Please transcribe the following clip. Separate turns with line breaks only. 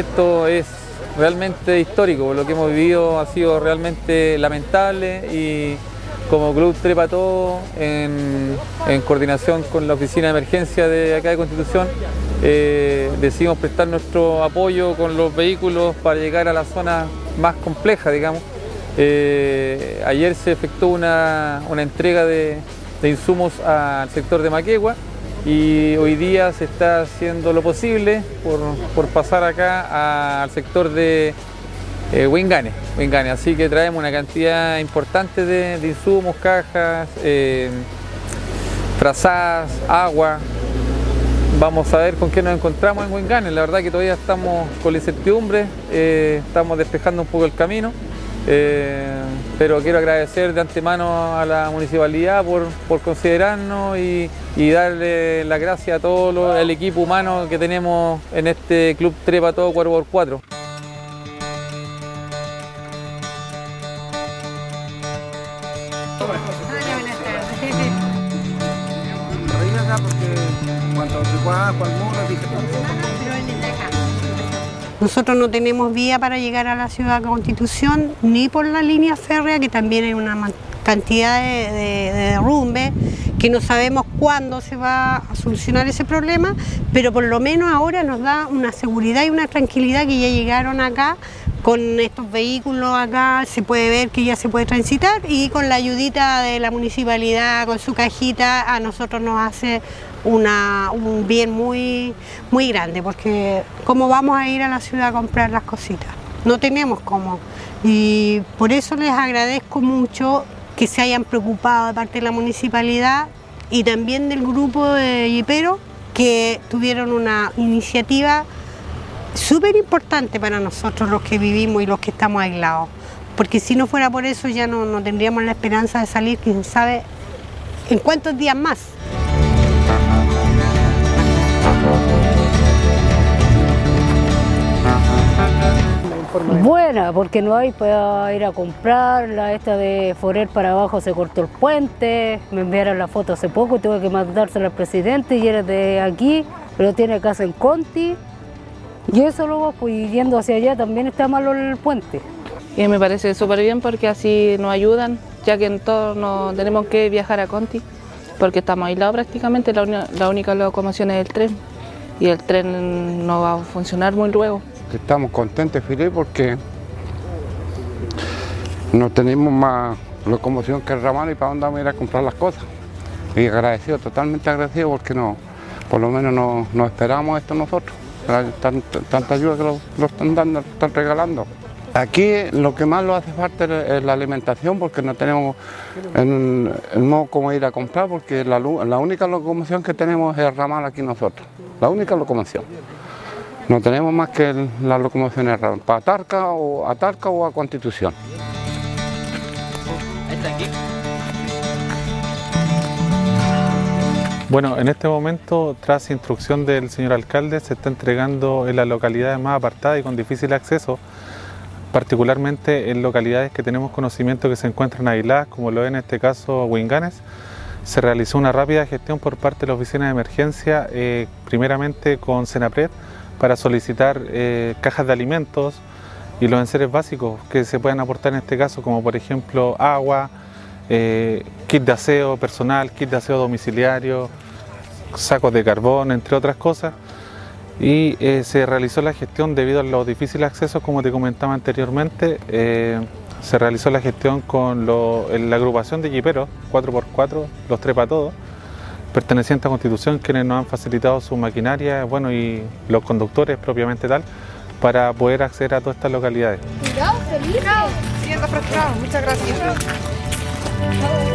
esto es realmente histórico, lo que hemos vivido ha sido realmente lamentable y como Club Trepa Todo, en, coordinación con la Oficina de Emergencia de acá de Constitución, eh, decidimos prestar nuestro apoyo con los vehículos para llegar a la zona más compleja, digamos. Eh, ayer se efectuó una, entrega de, insumos al sector de Maquegua y hoy día se está haciendo lo posible por pasar acá al sector de eh, Wingane, Así que traemos una cantidad importante de, insumos, cajas, eh, agua. Vamos a ver con qué nos encontramos en Wingane. La verdad que todavía estamos con la incertidumbre, eh, estamos despejando un poco el camino. Eh, pero quiero agradecer de antemano a la municipalidad por, considerarnos y, darle las gracias a todo el equipo humano que tenemos en este Club Trepa Todo 4x4.
Nosotros no tenemos vía para llegar a la ciudad de Constitución, ni por la línea férrea, que también hay una cantidad de, derrumbe, que no sabemos cuándo se va a solucionar ese problema, pero por lo menos ahora nos da una seguridad y una tranquilidad que ya llegaron acá con estos vehículos acá se puede ver que ya se puede transitar y con la ayudita de la municipalidad, con su cajita, a nosotros nos hace un bien muy, muy grande, porque ¿cómo vamos a ir a la ciudad a comprar las cositas? No tenemos cómo. Y por eso les agradezco mucho que se hayan preocupado de parte de la municipalidad y también del grupo de Yipero, que tuvieron una iniciativa súper importante para nosotros los que vivimos y los que estamos aislados. Porque si no fuera por eso ya no, tendríamos la esperanza de salir, quién sabe, en cuántos días más.
Buena, porque no hay para ir a comprar, la esta de Forer para abajo se cortó el puente, me enviaron la foto hace poco, tuve que mandársela al presidente y era de aquí, pero tiene casa en Conti. Y eso luego, pues yendo hacia allá también está malo el puente.
Y me parece súper bien porque así nos ayudan, ya que en todos no tenemos que viajar a Conti, porque estamos aislados prácticamente, la, la única locomoción es el tren y el tren no va a funcionar muy luego.
Estamos contentos, Filipe, porque no tenemos más locomoción que el ramal y para dónde vamos a ir a comprar las cosas. Y agradecido, totalmente agradecido porque no, por lo menos no, esperamos esto nosotros. Tanta, ayuda que lo, están dando, están regalando. Aquí lo que más lo hace falta es la alimentación porque no tenemos el, modo como ir a comprar porque la, la única locomoción que tenemos es el ramal aquí nosotros, la única locomoción. No tenemos más que la locomoción para Atarca o, Atarca o a Constitución.
Bueno, en este momento, tras instrucción del señor alcalde, se está entregando en las localidades más apartadas y con difícil acceso, particularmente en localidades que tenemos conocimiento que se encuentran aisladas, como lo es en este caso Huinganes, se realizó una rápida gestión por parte de la Oficina de Emergencia, eh, primeramente con Senapred, para solicitar eh, cajas de alimentos y los enseres básicos que se pueden aportar en este caso, como por ejemplo agua, eh, kit de aseo personal, kit de aseo domiciliario, sacos de carbón, entre otras cosas. Y eh, se realizó la gestión debido a los difíciles accesos, como te comentaba anteriormente, se realizó la gestión con la agrupación de jiperos 4x4, los trepa todos, pertenecientes a Constitución, quienes nos han facilitado su maquinaria bueno, y los conductores propiamente tal, para poder acceder a todas estas localidades. Cuidado, Felipe. Muchas gracias. cold.